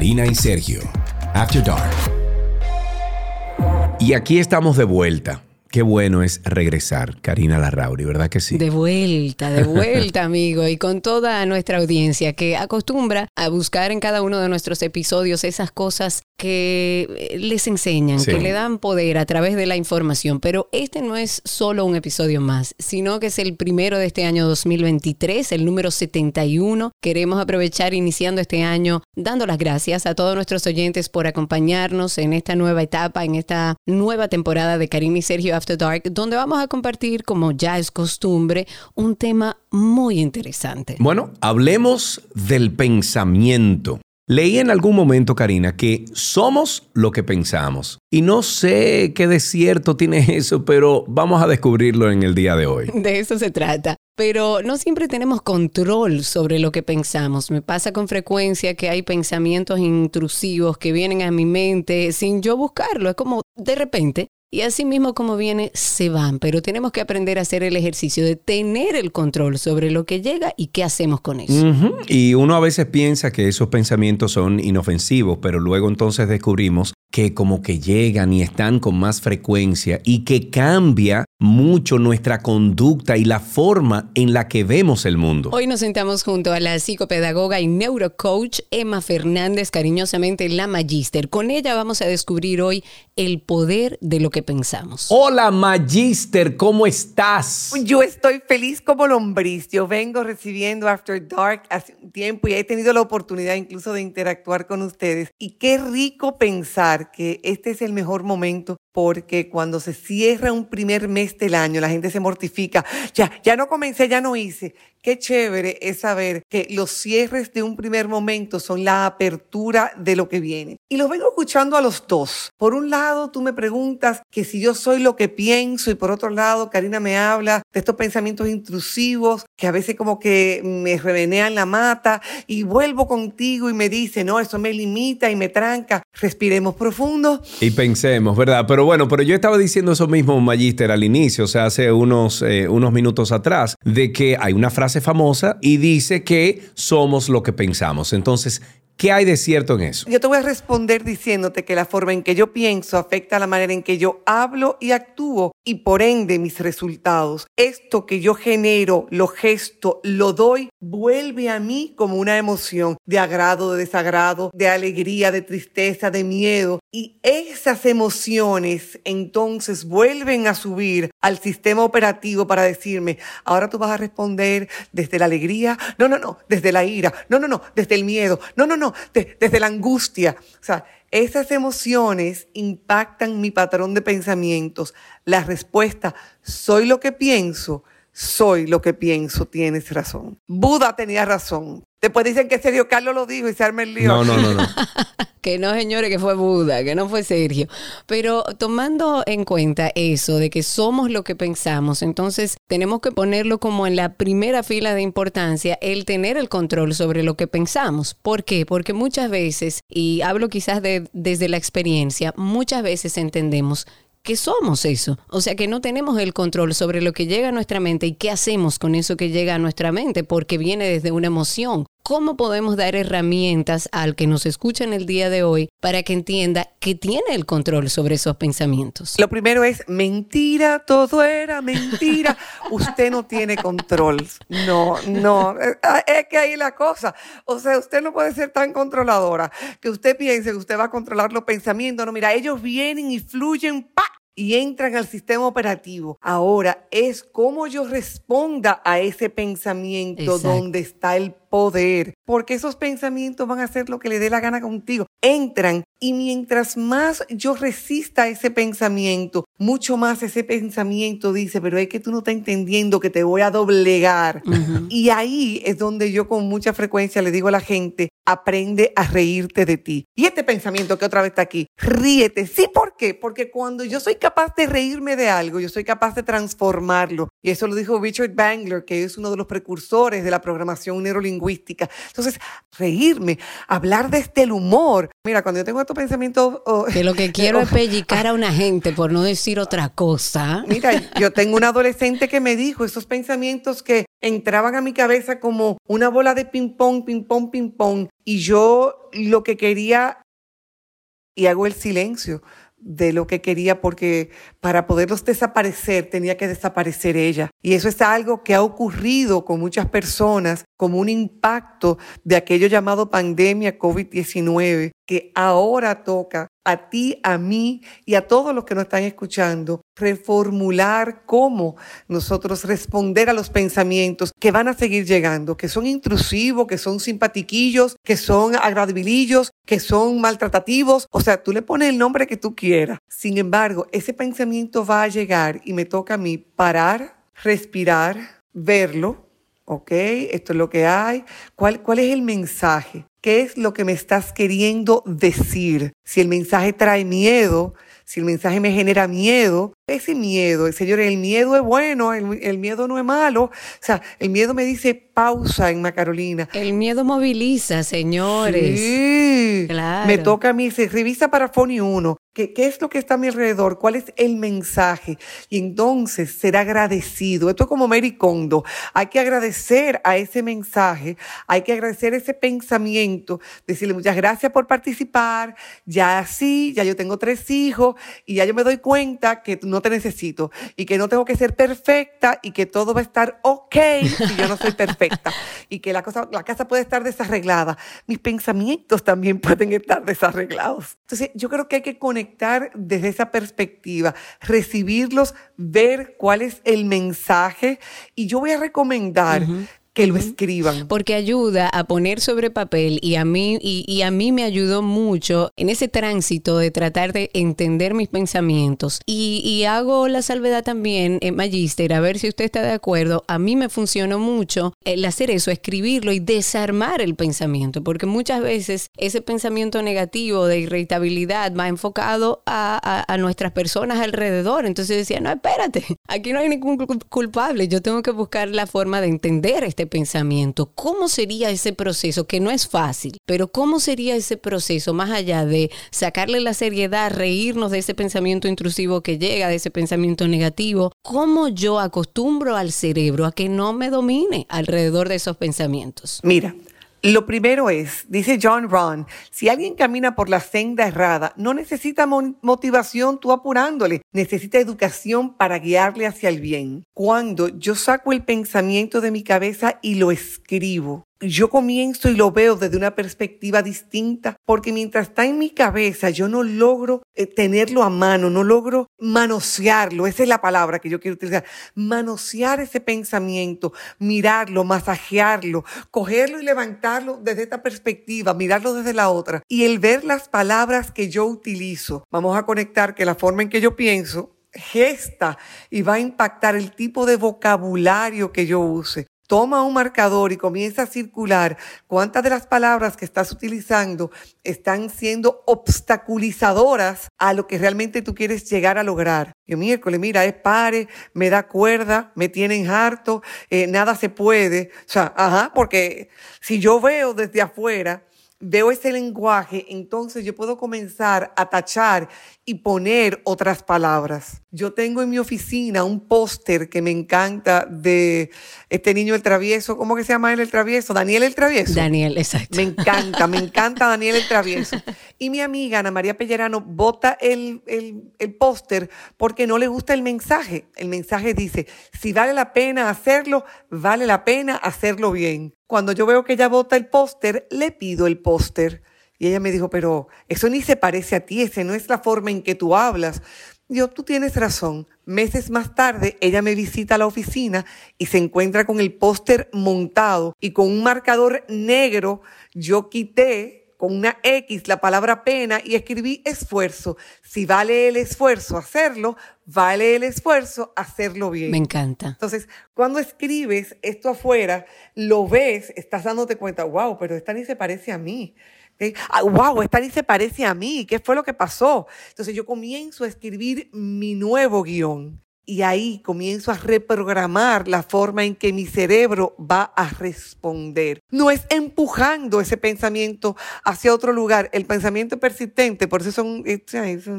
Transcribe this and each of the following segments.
Karina y Sergio, After Dark. Y aquí estamos de vuelta. Qué bueno es regresar, Karina Larrauri, ¿verdad que sí? De vuelta, de vuelta, amigo, y con toda nuestra audiencia que acostumbra a buscar en cada uno de nuestros episodios esas cosas que eh, les enseñan, Sí. que le dan poder a través de la información. Pero este no es solo un episodio más, sino que es el primero de este año 2023, el número 71. Queremos aprovechar iniciando este año dando las gracias a todos nuestros oyentes por acompañarnos en esta nueva etapa, en esta nueva temporada de Karina y Sergio After Dark, donde vamos a compartir, como ya es costumbre, un tema muy interesante. Bueno, hablemos del pensamiento. Leí en algún momento, Karina, que somos lo que pensamos. Y no sé qué de cierto tiene eso, pero vamos a descubrirlo en el día de hoy. De eso se trata. Pero no siempre tenemos control sobre lo que pensamos. Me pasa con frecuencia que hay pensamientos intrusivos que vienen a mi mente sin yo buscarlo. Es como de repente. Y así mismo como viene, se van. Pero tenemos que aprender a hacer el ejercicio de tener el control sobre lo que llega y qué hacemos con eso. Y uno a veces piensa que esos pensamientos son inofensivos, pero luego entonces descubrimos que como que llegan y están con más frecuencia y que cambia mucho nuestra conducta y la forma en la que vemos el mundo. Hoy nos sentamos junto a la psicopedagoga y neurocoach Emma Fernández, cariñosamente la Magister. Con ella vamos a descubrir hoy el poder de lo que pensamos. Hola Magister, ¿cómo estás? Yo estoy feliz como lombriz. Yo vengo recibiendo After Dark hace un tiempo y he tenido la oportunidad incluso de interactuar con ustedes. Y qué rico pensar que este es el mejor momento porque cuando se cierra un primer mes del año, la gente se mortifica. Ya, ya no comencé, ya no hice. Qué chévere es saber que los cierres de un primer momento son la apertura de lo que viene. Y los vengo escuchando a los dos. Por un lado, tú me preguntas que si yo soy lo que pienso y por otro lado, Karina me habla de estos pensamientos intrusivos que a veces como que me revenean la mata y vuelvo contigo y me dice, no, eso me limita y me tranca. Respiremos profundo. Y pensemos, ¿verdad? Pero bueno, pero yo estaba diciendo eso mismo, Magister, al inicio, o sea, hace unos, eh, unos minutos atrás, de que hay una frase famosa y dice que somos lo que pensamos. Entonces, ¿qué hay de cierto en eso? Yo te voy a responder diciéndote que la forma en que yo pienso afecta la manera en que yo hablo y actúo y por ende mis resultados. Esto que yo genero, lo gesto, lo doy, vuelve a mí como una emoción de agrado, de desagrado, de alegría, de tristeza, de miedo. Y esas emociones entonces vuelven a subir al sistema operativo para decirme, ahora tú vas a responder desde la alegría, no, no, no, desde la ira, no, no, no, desde el miedo, no, no, no, de- desde la angustia. O sea, esas emociones impactan mi patrón de pensamientos. La respuesta, soy lo que pienso, soy lo que pienso, tienes razón. Buda tenía razón. Después dicen que Sergio Carlos lo dijo y se arma el lío. No, no, no, no. Que no, señores, que fue Buda, que no fue Sergio. Pero tomando en cuenta eso de que somos lo que pensamos, entonces tenemos que ponerlo como en la primera fila de importancia, el tener el control sobre lo que pensamos. ¿Por qué? Porque muchas veces, y hablo quizás de- desde la experiencia, muchas veces entendemos que somos eso. O sea, que no tenemos el control sobre lo que llega a nuestra mente y qué hacemos con eso que llega a nuestra mente, porque viene desde una emoción. ¿Cómo podemos dar herramientas al que nos escucha en el día de hoy para que entienda que tiene el control sobre esos pensamientos? Lo primero es mentira, todo era mentira. Usted no tiene control. No, no. Eh, Es que ahí la cosa. O sea, usted no puede ser tan controladora que usted piense que usted va a controlar los pensamientos. No, mira, ellos vienen y fluyen, ¡pa! y entran al sistema operativo. Ahora es cómo yo responda a ese pensamiento Exacto. donde está el poder, porque esos pensamientos van a hacer lo que le dé la gana contigo. Entran y mientras más yo resista ese pensamiento, mucho más ese pensamiento dice, pero es que tú no estás entendiendo que te voy a doblegar. Y ahí es donde yo con mucha frecuencia le digo a la gente, aprende a reírte de ti. Y este pensamiento que otra vez está aquí, ríete. Sí, ¿por qué? Porque cuando yo soy capaz de reírme de algo, yo soy capaz de transformarlo. Y eso lo dijo Richard Bangler, que es uno de los precursores de la programación neurolingüística lingüística. Entonces, reírme, hablar desde el humor. Mira, cuando yo tengo estos pensamientos... Oh, que lo que quiero es pellicar a una gente, por no decir otra cosa. Mira, yo tengo un adolescente que me dijo esos pensamientos que entraban a mi cabeza como una bola de ping-pong, ping-pong, ping-pong. Y yo lo que quería, y hago el silencio, de lo que quería porque para poderlos desaparecer tenía que desaparecer ella. Y eso es algo que ha ocurrido con muchas personas como un impacto de aquello llamado pandemia COVID-19 que ahora toca a ti, a mí y a todos los que nos están escuchando, reformular cómo nosotros responder a los pensamientos que van a seguir llegando, que son intrusivos, que son simpatiquillos, que son agradabilillos, que son maltratativos. O sea, tú le pones el nombre que tú quieras. Sin embargo, ese pensamiento va a llegar y me toca a mí parar, respirar, verlo, ¿ok? Esto es lo que hay. ¿Cuál, cuál es el mensaje? ¿Qué es lo que me estás queriendo decir? Si el mensaje trae miedo, si el mensaje me genera miedo, ese miedo, el Señor, el miedo es bueno, el, miedo no es malo. O sea, el miedo me dice pausa en Carolina. El miedo moviliza, señores. Sí. Claro. Me toca a mí, se revisa para Foni 1. ¿Qué, ¿Qué es lo que está a mi alrededor? ¿Cuál es el mensaje? Y entonces ser agradecido. Esto es como Mary Kondo. Hay que agradecer a ese mensaje, hay que agradecer ese pensamiento, decirle muchas gracias por participar, ya sí, ya yo tengo tres hijos y ya yo me doy cuenta que no te necesito y que no tengo que ser perfecta y que todo va a estar ok si yo no soy perfecta y que la, cosa, la casa puede estar desarreglada. Mis pensamientos también pueden estar desarreglados. Entonces, yo creo que hay que conectar desde esa perspectiva, recibirlos, ver cuál es el mensaje y yo voy a recomendar que lo escriban. Porque ayuda a poner sobre papel y a mí, y, a mí me ayudó mucho en ese tránsito de tratar de entender mis pensamientos. Y, hago la salvedad también, en Magister, a ver si usted está de acuerdo. A mí me funcionó mucho el hacer eso, escribirlo y desarmar el pensamiento, porque muchas veces ese pensamiento negativo de irritabilidad va enfocado a, a nuestras personas alrededor. Entonces decía, no, espérate, aquí no hay ningún culpable, yo tengo que buscar la forma de entender este pensamiento. ¿Cómo sería ese proceso? Que no es fácil, pero ¿cómo sería ese proceso más allá de sacarle la seriedad, reírnos de ese pensamiento intrusivo que llega, de ese pensamiento negativo? ¿Cómo yo acostumbro al cerebro a que no me domine alrededor de esos pensamientos? Mira, lo primero es, dice John Ron, si alguien camina por la senda errada, no necesita motivación tú apurándole, necesita educación para guiarle hacia el bien. Cuando yo saco el pensamiento de mi cabeza y lo escribo, yo comienzo y lo veo desde una perspectiva distinta, porque mientras está en mi cabeza, yo no logro eh, tenerlo a mano, no logro manosearlo, esa es la palabra que yo quiero utilizar, manosear ese pensamiento, mirarlo, masajearlo, cogerlo y levantarlo desde esta perspectiva, mirarlo desde la otra, y el ver las palabras que yo utilizo, vamos a conectar que la forma en que yo pienso gesta y va a impactar el tipo de vocabulario que yo use toma un marcador y comienza a circular cuántas de las palabras que estás utilizando están siendo obstaculizadoras a lo que realmente tú quieres llegar a lograr. Yo miércoles, mira, es pare, me da cuerda, me tienen harto, eh, nada se puede. O sea, ajá, porque si yo veo desde afuera, veo ese lenguaje, entonces yo puedo comenzar a tachar y poner otras palabras. Yo tengo en mi oficina un póster que me encanta de este niño el travieso, ¿cómo que se llama él el travieso? Daniel el travieso. Daniel, exacto. Me encanta, me encanta Daniel el travieso. Y mi amiga Ana María Pellerano bota el, el, el póster porque no le gusta el mensaje. El mensaje dice, si vale la pena hacerlo, vale la pena hacerlo bien. Cuando yo veo que ella bota el póster, le pido el póster. Y ella me dijo, pero eso ni se parece a ti, esa no es la forma en que tú hablas. Yo, tú tienes razón. Meses más tarde, ella me visita a la oficina y se encuentra con el póster montado y con un marcador negro. Yo quité con una X la palabra pena y escribí esfuerzo. Si vale el esfuerzo hacerlo, vale el esfuerzo hacerlo bien. Me encanta. Entonces, cuando escribes esto afuera, lo ves, estás dándote cuenta, wow, pero esta ni se parece a mí wow, esta ni se parece a mí, ¿qué fue lo que pasó? Entonces yo comienzo a escribir mi nuevo guion. Y ahí comienzo a reprogramar la forma en que mi cerebro va a responder. No es empujando ese pensamiento hacia otro lugar. El pensamiento persistente, por eso son...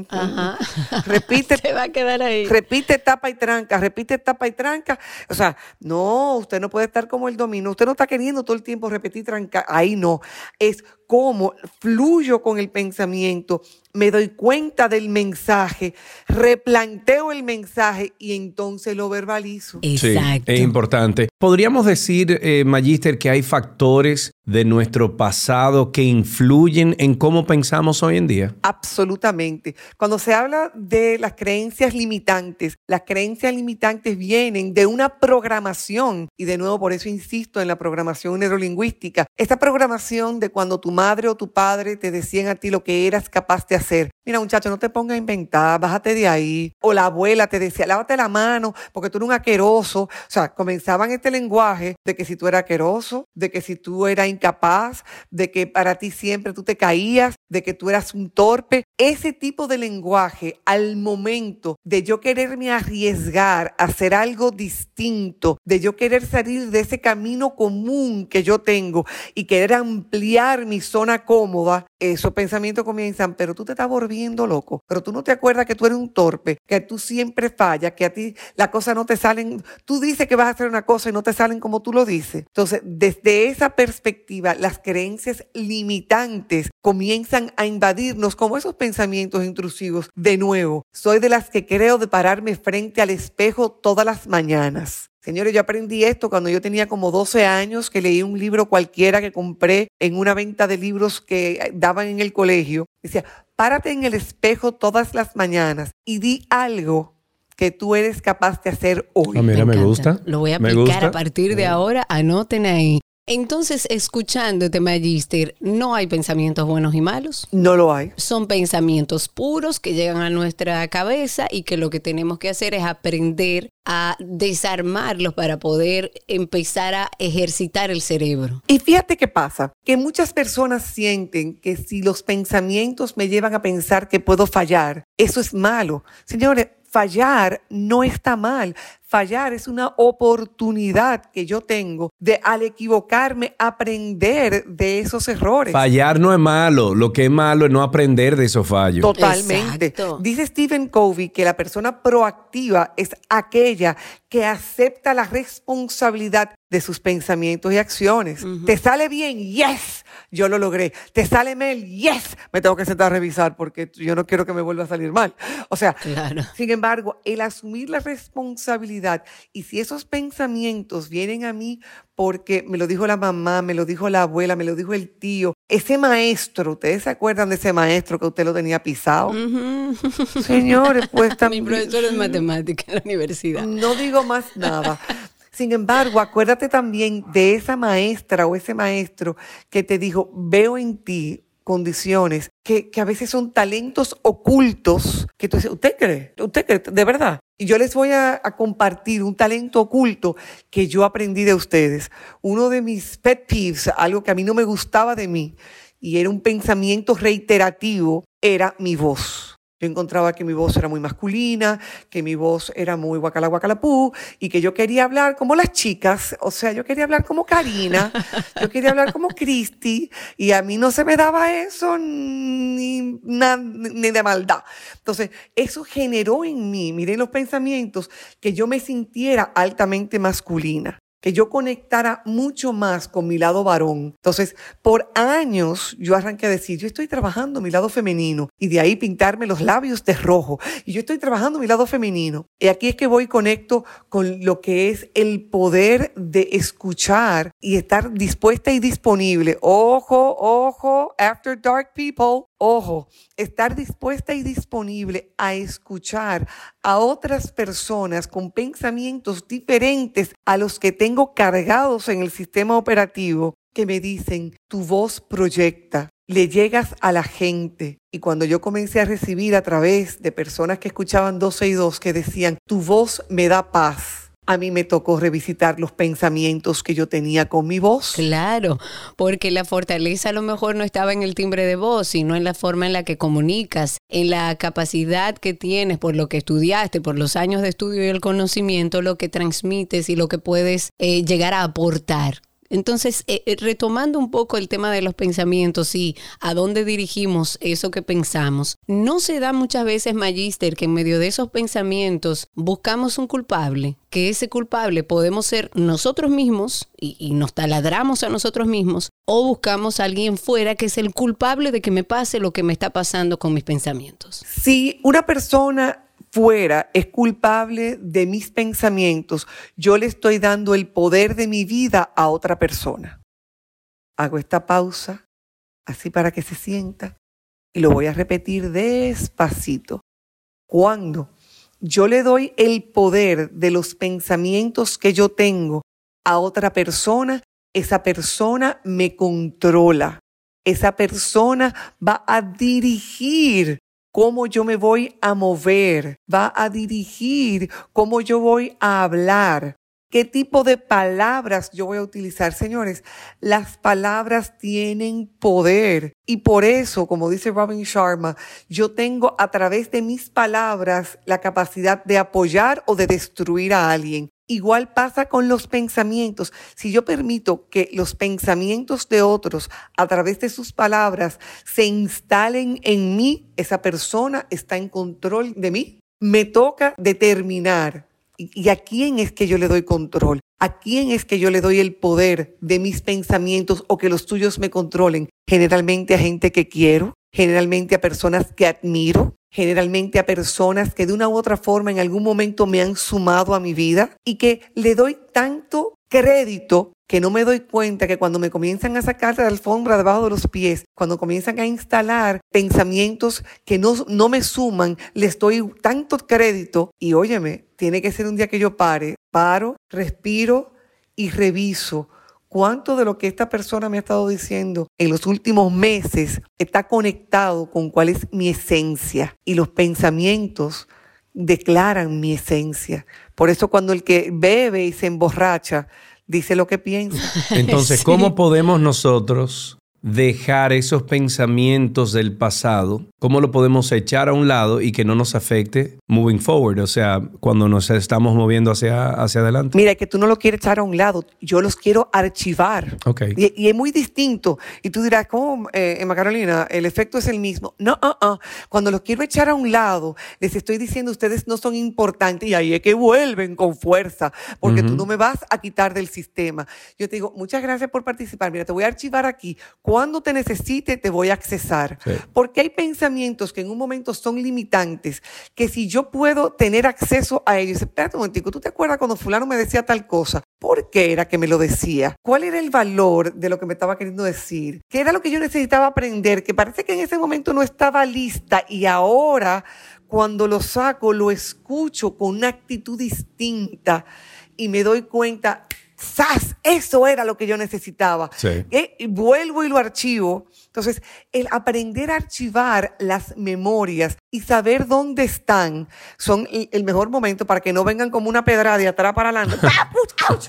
Ajá. Repite. Se va a quedar ahí. Repite, tapa y tranca, repite, tapa y tranca. O sea, no, usted no puede estar como el dominó. Usted no está queriendo todo el tiempo repetir tranca. Ahí no. Es cómo fluyo con el pensamiento, me doy cuenta del mensaje, replanteo el mensaje y entonces lo verbalizo. Exacto. Sí, es importante. Podríamos decir, eh, Magister, que hay factores de nuestro pasado que influyen en cómo pensamos hoy en día. Absolutamente. Cuando se habla de las creencias limitantes, las creencias limitantes vienen de una programación, y de nuevo por eso insisto en la programación neurolingüística, esta programación de cuando tu madre o tu padre te decían a ti lo que eras capaz de hacer. Mira, muchacho, no te pongas a inventar, bájate de ahí. O la abuela te decía, lávate la mano porque tú eres un aqueroso. O sea, comenzaban este lenguaje de que si tú eras aqueroso, de que si tú eras incapaz, de que para ti siempre tú te caías, de que tú eras un torpe. Ese tipo de lenguaje al momento de yo quererme arriesgar a hacer algo distinto, de yo querer salir de ese camino común que yo tengo y querer ampliar mi zona cómoda, esos pensamientos comienzan, pero tú te estás volviendo loco, pero tú no te acuerdas que tú eres un torpe, que tú siempre fallas, que a ti las cosas no te salen, tú dices que vas a hacer una cosa y no te salen como tú lo dices. Entonces, desde esa perspectiva, las creencias limitantes comienzan a invadirnos como esos pensamientos intrusivos. De nuevo, soy de las que creo de pararme frente al espejo todas las mañanas. Señores, yo aprendí esto cuando yo tenía como 12 años, que leí un libro cualquiera que compré en una venta de libros que daban en el colegio. Decía, párate en el espejo todas las mañanas y di algo que tú eres capaz de hacer hoy. Ah, mira, me, encanta. gusta. Lo voy a Me aplicar a partir de ahora. Anoten ahí. Entonces, escuchándote, Magister, no hay pensamientos buenos y malos. No lo hay. Son pensamientos puros que llegan a nuestra cabeza y que lo que tenemos que hacer es aprender a desarmarlos para poder empezar a ejercitar el cerebro. Y fíjate qué pasa, que muchas personas sienten que si los pensamientos me llevan a pensar que puedo fallar, eso es malo. Señores, fallar no está mal. Fallar es una oportunidad que yo tengo de al equivocarme aprender de esos errores. Fallar no es malo, lo que es malo es no aprender de esos fallos. Totalmente. Exacto. Dice Stephen Covey que la persona proactiva es aquella que acepta la responsabilidad de sus pensamientos y acciones. ¿Te sale bien? Yes, yo lo logré. ¿Te sale mal? Yes, me tengo que sentar a revisar porque yo no quiero que me vuelva a salir mal. O sea, Claro. sin embargo, el asumir la responsabilidad y si esos pensamientos vienen a mí porque me lo dijo la mamá, me lo dijo la abuela, me lo dijo el tío, ese maestro, ¿ustedes se acuerdan de ese maestro que usted lo tenía pisado? Señores, pues Mi también... profesor de matemática en la universidad. No digo más nada. Sin embargo, acuérdate también de esa maestra o ese maestro que te dijo, veo en ti condiciones que, que a veces son talentos ocultos que tú dices, ¿usted cree? ¿Usted cree? De verdad. Y yo les voy a, a compartir un talento oculto que yo aprendí de ustedes. Uno de mis pet peeves, algo que a mí no me gustaba de mí, y era un pensamiento reiterativo, era mi voz. Yo encontraba que mi voz era muy masculina, que mi voz era muy guacala guacalapú y que yo quería hablar como las chicas, o sea, yo quería hablar como Karina, yo quería hablar como Cristi y a mí no se me daba eso ni, na- ni de maldad. Entonces, eso generó en mí, miren los pensamientos, que yo me sintiera altamente masculina que yo conectara mucho más con mi lado varón. Entonces, por años yo arranqué a decir, yo estoy trabajando mi lado femenino y de ahí pintarme los labios de rojo. Y yo estoy trabajando mi lado femenino. Y aquí es que voy y conecto con lo que es el poder de escuchar y estar dispuesta y disponible. Ojo, ojo, after dark people. Ojo, estar dispuesta y disponible a escuchar a otras personas con pensamientos diferentes a los que tengo cargados en el sistema operativo que me dicen, tu voz proyecta, le llegas a la gente. Y cuando yo comencé a recibir a través de personas que escuchaban 12 y 2 que decían, tu voz me da paz. A mí me tocó revisitar los pensamientos que yo tenía con mi voz. Claro, porque la fortaleza a lo mejor no estaba en el timbre de voz, sino en la forma en la que comunicas, en la capacidad que tienes por lo que estudiaste, por los años de estudio y el conocimiento, lo que transmites y lo que puedes eh, llegar a aportar entonces, eh, eh, retomando un poco el tema de los pensamientos y a dónde dirigimos eso que pensamos, no se da muchas veces, Magister, que en medio de esos pensamientos buscamos un culpable, que ese culpable podemos ser nosotros mismos y, nos taladramos a nosotros mismos, o buscamos a alguien fuera que es el culpable de que me pase lo que me está pasando con mis pensamientos. Si una persona fuera es culpable de mis pensamientos, yo le estoy dando el poder de mi vida a otra persona. Hago esta pausa, así para que se sienta, y lo voy a repetir despacito. Cuando yo le doy el poder de los pensamientos que yo tengo a otra persona, esa persona me controla. Esa persona va a dirigir cómo yo me voy a mover, va a dirigir cómo yo voy a hablar. ¿Qué tipo de palabras yo voy a utilizar? Señores, las palabras tienen poder y por eso, como dice Robin Sharma, yo tengo a través de mis palabras la capacidad de apoyar o de destruir a alguien. Igual pasa con los pensamientos. Si yo permito que los pensamientos de otros a través de sus palabras se instalen en mí, esa persona está en control de mí. Me toca determinar ¿Y a quién es que yo le doy control? ¿A quién es que yo le doy el poder de mis pensamientos o que los tuyos me controlen? Generalmente a gente que quiero, generalmente a personas que admiro, generalmente a personas que de una u otra forma en algún momento me han sumado a mi vida y que le doy tanto crédito que no me doy cuenta que cuando me comienzan a sacar la alfombra debajo de los pies, cuando comienzan a instalar pensamientos que no, no me suman, les doy tanto crédito y óyeme, tiene que ser un día que yo pare, paro, respiro y reviso cuánto de lo que esta persona me ha estado diciendo en los últimos meses está conectado con cuál es mi esencia. Y los pensamientos declaran mi esencia. Por eso cuando el que bebe y se emborracha, dice lo que piensa. Entonces, ¿cómo podemos nosotros dejar esos pensamientos del pasado, cómo lo podemos echar a un lado y que no nos afecte moving forward, o sea, cuando nos estamos moviendo hacia, hacia adelante. Mira, que tú no lo quieres echar a un lado, yo los quiero archivar. Okay. Y, es muy distinto. Y tú dirás, ¿cómo, eh, Emma Carolina, el efecto es el mismo? No, uh, uh. cuando los quiero echar a un lado, les estoy diciendo, ustedes no son importantes y ahí es que vuelven con fuerza, porque tú no me vas a quitar del sistema. Yo te digo, muchas gracias por participar. Mira, te voy a archivar aquí cuando te necesite, te voy a accesar. Porque hay pensamientos que en un momento son limitantes, que si yo puedo tener acceso a ellos, espérate un momentico, ¿tú te acuerdas cuando fulano me decía tal cosa? ¿Por qué era que me lo decía? ¿Cuál era el valor de lo que me estaba queriendo decir? ¿Qué era lo que yo necesitaba aprender? Que parece que en ese momento no estaba lista y ahora cuando lo saco, lo escucho con una actitud distinta y me doy cuenta, ¡Sas! Eso era lo que yo necesitaba. Eh, y vuelvo y lo archivo. Entonces, el aprender a archivar las memorias y saber dónde están son el mejor momento para que no vengan como una pedrada de atrás para adelante. ¡Auch!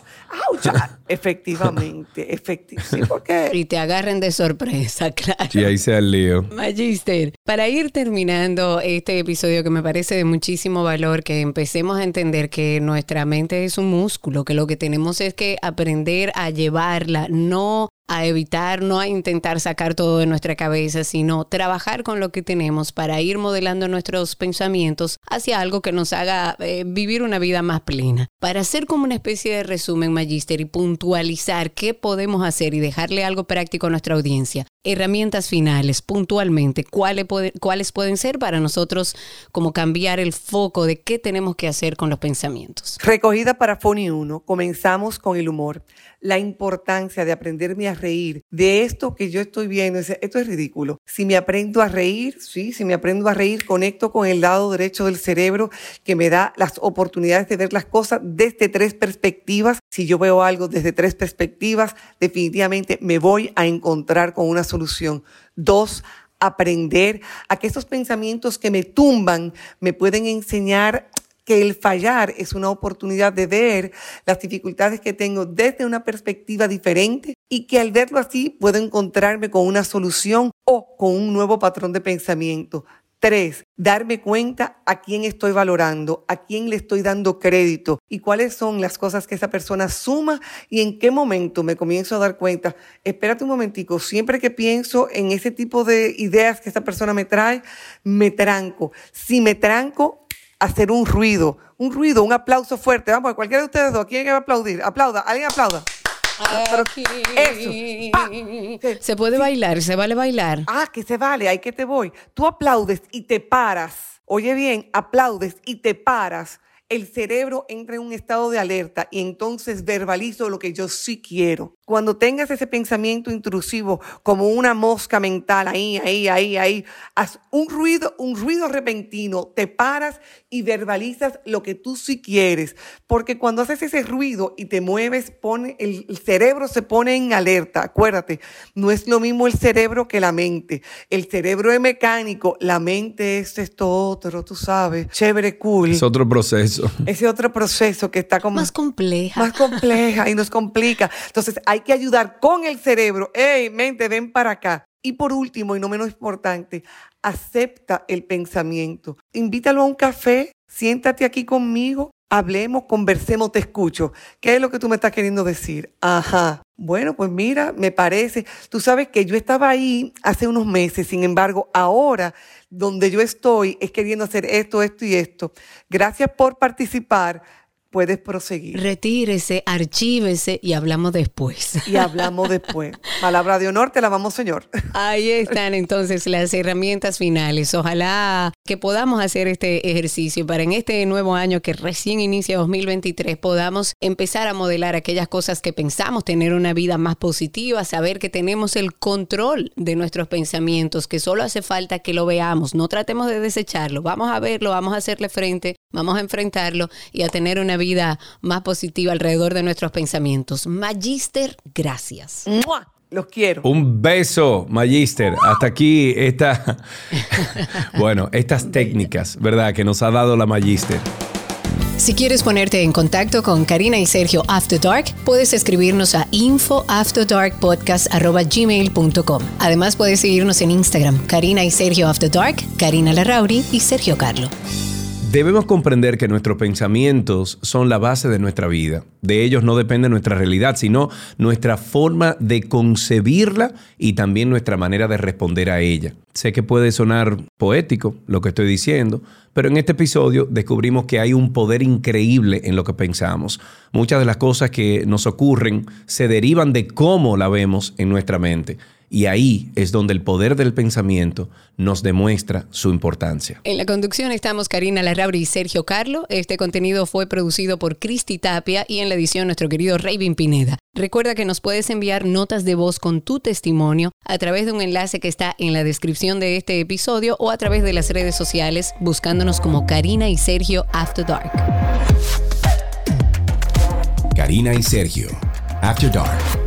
¡Auch! Efectivamente, efectivamente. Y te agarren de sorpresa, claro. Y ahí sea el lío. Magister, para ir terminando este episodio que me parece de muchísimo valor, que empecemos a entender que nuestra mente es un músculo, que lo que tenemos es que aprender a llevarla, no a evitar, no a intentar sacar todo de nuestra cabeza, sino trabajar con lo que tenemos para ir modelando nuestros pensamientos hacia algo que nos haga eh, vivir una vida más plena. Para hacer como una especie de resumen, Magister, y puntualizar qué podemos hacer y dejarle algo práctico a nuestra audiencia, herramientas finales, puntualmente, ¿cuáles, cuáles pueden ser para nosotros como cambiar el foco de qué tenemos que hacer con los pensamientos. Recogida para Foni 1, comenzamos con el humor la importancia de aprenderme a reír de esto que yo estoy viendo. Esto es ridículo. Si me aprendo a reír, sí, si me aprendo a reír, conecto con el lado derecho del cerebro que me da las oportunidades de ver las cosas desde tres perspectivas. Si yo veo algo desde tres perspectivas, definitivamente me voy a encontrar con una solución. Dos, aprender a que esos pensamientos que me tumban me pueden enseñar que el fallar es una oportunidad de ver las dificultades que tengo desde una perspectiva diferente y que al verlo así puedo encontrarme con una solución o con un nuevo patrón de pensamiento. Tres, darme cuenta a quién estoy valorando, a quién le estoy dando crédito y cuáles son las cosas que esa persona suma y en qué momento me comienzo a dar cuenta. Espérate un momentico, siempre que pienso en ese tipo de ideas que esa persona me trae, me tranco. Si me tranco, hacer un ruido, un ruido, un aplauso fuerte. Vamos, cualquiera de ustedes dos, ¿quién a aplaudir? Aplauda, alguien aplauda. Eso. Se puede bailar, se vale bailar. Ah, que se vale, ahí que te voy. Tú aplaudes y te paras. Oye bien, aplaudes y te paras. El cerebro entra en un estado de alerta y entonces verbalizo lo que yo sí quiero. Cuando tengas ese pensamiento intrusivo como una mosca mental ahí, ahí, ahí, ahí, haz un ruido, un ruido repentino, te paras y verbalizas lo que tú sí quieres. Porque cuando haces ese ruido y te mueves, pone, el, cerebro se pone en alerta. Acuérdate, no es lo mismo el cerebro que la mente. El cerebro es mecánico, la mente es esto otro, tú sabes, chévere, cool. Es otro proceso. Ese otro proceso que está como... Más compleja. Más compleja y nos complica. Entonces, hay que ayudar con el cerebro. Hey, mente, ven para acá. Y por último, y no menos importante, acepta el pensamiento. Invítalo a un café, siéntate aquí conmigo, hablemos, conversemos, te escucho. ¿Qué es lo que tú me estás queriendo decir? Ajá. Bueno, pues mira, me parece, tú sabes que yo estaba ahí hace unos meses, sin embargo, ahora donde yo estoy es queriendo hacer esto, esto y esto. Gracias por participar puedes proseguir. Retírese, archívese y hablamos después. Y hablamos después. Palabra de honor, te la vamos, Señor. Ahí están entonces las herramientas finales. Ojalá que podamos hacer este ejercicio para en este nuevo año que recién inicia 2023 podamos empezar a modelar aquellas cosas que pensamos, tener una vida más positiva, saber que tenemos el control de nuestros pensamientos, que solo hace falta que lo veamos, no tratemos de desecharlo, vamos a verlo, vamos a hacerle frente, vamos a enfrentarlo y a tener una vida más positiva alrededor de nuestros pensamientos. Magister, gracias. Los quiero. Un beso, Magister. Hasta aquí esta, bueno, estas técnicas, ¿verdad? Que nos ha dado la Magister. Si quieres ponerte en contacto con Karina y Sergio After Dark, puedes escribirnos a infoafterdarkpodcast.gmail.com. Además, puedes seguirnos en Instagram, Karina y Sergio After Dark, Karina Larrauri y Sergio Carlo. Debemos comprender que nuestros pensamientos son la base de nuestra vida. De ellos no depende nuestra realidad, sino nuestra forma de concebirla y también nuestra manera de responder a ella. Sé que puede sonar poético lo que estoy diciendo, pero en este episodio descubrimos que hay un poder increíble en lo que pensamos. Muchas de las cosas que nos ocurren se derivan de cómo la vemos en nuestra mente. Y ahí es donde el poder del pensamiento nos demuestra su importancia. En la conducción estamos Karina Larrauri y Sergio Carlo. Este contenido fue producido por Cristi Tapia y en la edición nuestro querido Raven Pineda. Recuerda que nos puedes enviar notas de voz con tu testimonio a través de un enlace que está en la descripción de este episodio o a través de las redes sociales buscándonos como Karina y Sergio After Dark. Karina y Sergio After Dark.